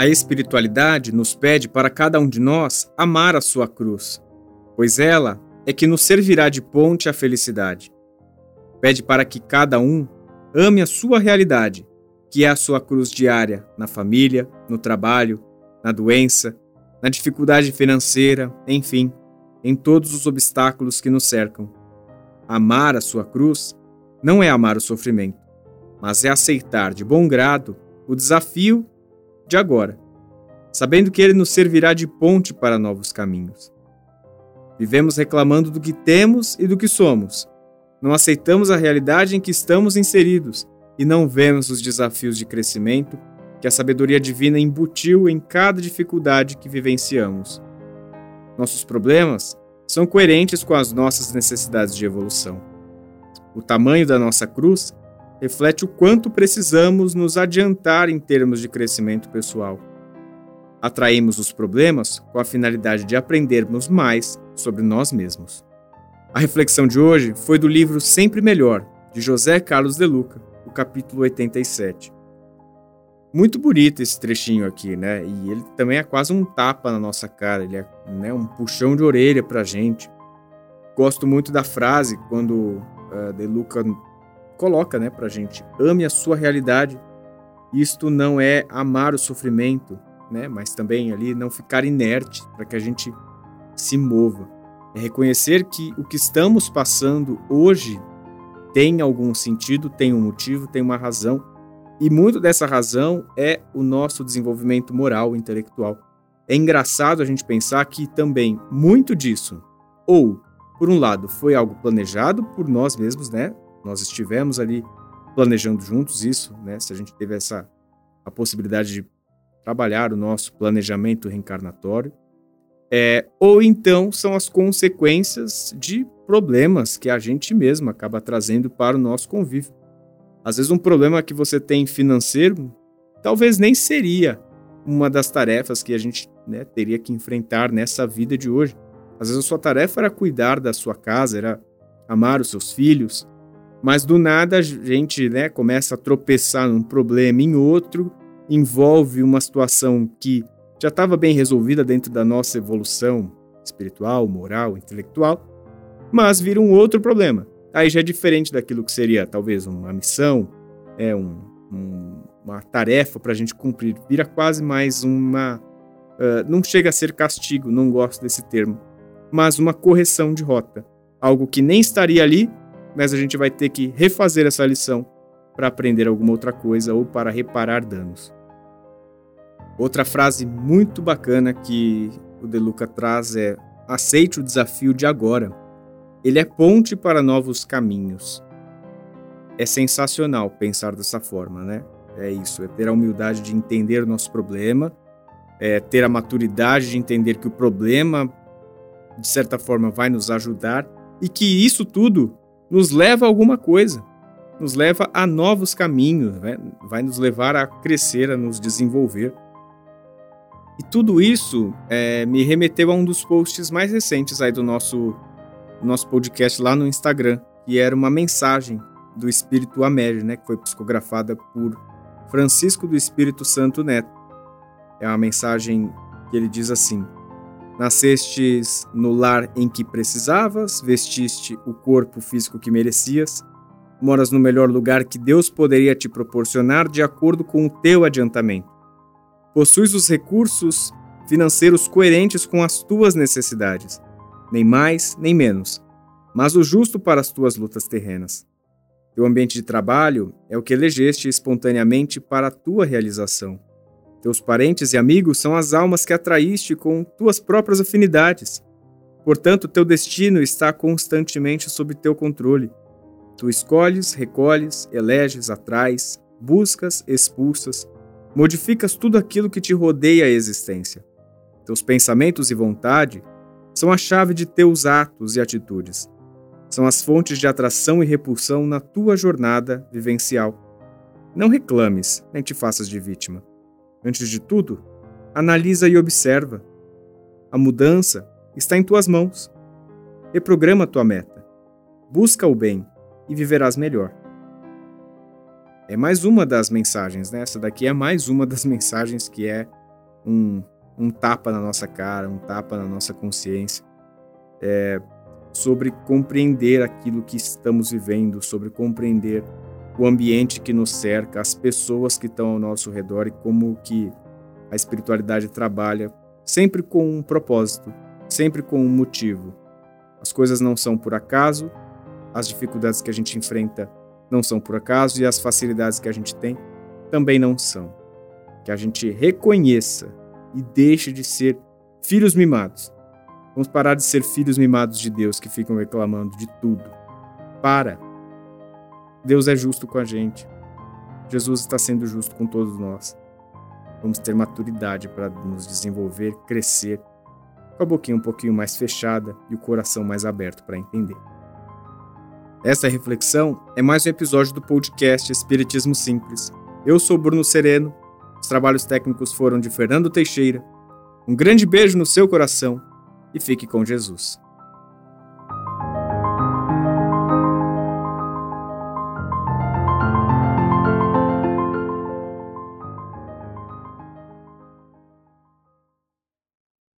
A espiritualidade nos pede para cada um de nós amar a sua cruz, pois ela é que nos servirá de ponte à felicidade. Pede para que cada um ame a sua realidade, que é a sua cruz diária na família, no trabalho, na doença, na dificuldade financeira, enfim, em todos os obstáculos que nos cercam. Amar a sua cruz não é amar o sofrimento, mas é aceitar de bom grado o desafio de agora, sabendo que ele nos servirá de ponte para novos caminhos. Vivemos reclamando do que temos e do que somos. Não aceitamos a realidade em que estamos inseridos e não vemos os desafios de crescimento que a sabedoria divina embutiu em cada dificuldade que vivenciamos. Nossos problemas são coerentes com as nossas necessidades de evolução. O tamanho da nossa cruz reflete o quanto precisamos nos adiantar em termos de crescimento pessoal. Atraímos os problemas com a finalidade de aprendermos mais sobre nós mesmos. A reflexão de hoje foi do livro Sempre Melhor, de José Carlos de Luca, o capítulo 87. Muito bonito esse trechinho aqui, né? E ele também é quase um tapa na nossa cara, ele é né, um puxão de orelha pra gente. Gosto muito da frase quando uh, De Luca coloca, né, pra gente: ame a sua realidade. Isto não é amar o sofrimento, né, mas também ali não ficar inerte para que a gente se mova. É reconhecer que o que estamos passando hoje tem algum sentido, tem um motivo, tem uma razão e muito dessa razão é o nosso desenvolvimento moral, intelectual. É engraçado a gente pensar que também muito disso, ou, por um lado, foi algo planejado por nós mesmos, né? Nós estivemos ali planejando juntos isso, né? Se a gente teve essa a possibilidade de trabalhar o nosso planejamento reencarnatório, é, ou então são as consequências de problemas que a gente mesmo acaba trazendo para o nosso convívio. Às vezes, um problema que você tem financeiro talvez nem seria uma das tarefas que a gente né, teria que enfrentar nessa vida de hoje. Às vezes, a sua tarefa era cuidar da sua casa, era amar os seus filhos, mas do nada a gente né, começa a tropeçar num problema em outro, envolve uma situação que já estava bem resolvida dentro da nossa evolução espiritual, moral, intelectual, mas vira um outro problema. Aí já é diferente daquilo que seria talvez uma missão, é um, um, uma tarefa para a gente cumprir. Vira quase mais uma. Uh, não chega a ser castigo, não gosto desse termo, mas uma correção de rota. Algo que nem estaria ali, mas a gente vai ter que refazer essa lição para aprender alguma outra coisa ou para reparar danos. Outra frase muito bacana que o De Luca traz é: aceite o desafio de agora. Ele é ponte para novos caminhos. É sensacional pensar dessa forma, né? É isso, é ter a humildade de entender o nosso problema, é ter a maturidade de entender que o problema, de certa forma, vai nos ajudar e que isso tudo nos leva a alguma coisa, nos leva a novos caminhos, né? vai nos levar a crescer, a nos desenvolver. E tudo isso é, me remeteu a um dos posts mais recentes aí do nosso nosso podcast lá no Instagram, que era uma mensagem do Espírito Amédio, né, que foi psicografada por Francisco do Espírito Santo Neto. É uma mensagem que ele diz assim: Nascestes no lar em que precisavas, vestiste o corpo físico que merecias, moras no melhor lugar que Deus poderia te proporcionar de acordo com o teu adiantamento. Possuis os recursos financeiros coerentes com as tuas necessidades nem mais nem menos, mas o justo para as tuas lutas terrenas. Teu ambiente de trabalho é o que elegeste espontaneamente para a tua realização. Teus parentes e amigos são as almas que atraíste com tuas próprias afinidades. Portanto, teu destino está constantemente sob teu controle. Tu escolhes, recolhes, eleges, atrais, buscas, expulsas, modificas tudo aquilo que te rodeia a existência. Teus pensamentos e vontade são a chave de teus atos e atitudes. São as fontes de atração e repulsão na tua jornada vivencial. Não reclames, nem te faças de vítima. Antes de tudo, analisa e observa. A mudança está em tuas mãos. Reprograma tua meta. Busca o bem e viverás melhor. É mais uma das mensagens, né? Essa daqui é mais uma das mensagens que é um, um tapa na nossa cara, um tapa na nossa consciência, é, sobre compreender aquilo que estamos vivendo, sobre compreender o ambiente que nos cerca, as pessoas que estão ao nosso redor e como que a espiritualidade trabalha sempre com um propósito, sempre com um motivo. As coisas não são por acaso, as dificuldades que a gente enfrenta não são por acaso e as facilidades que a gente tem também não são. Que a gente reconheça e deixe de ser filhos mimados. Vamos parar de ser filhos mimados de Deus que ficam reclamando de tudo. Para. Deus é justo com a gente. Jesus está sendo justo com todos nós. Vamos ter maturidade para nos desenvolver, crescer, com a boquinha um pouquinho mais fechada e o coração mais aberto para entender. Essa reflexão é mais um episódio do podcast Espiritismo Simples. Eu sou Bruno Sereno, os trabalhos técnicos foram de Fernando Teixeira. Um grande beijo no seu coração e fique com Jesus.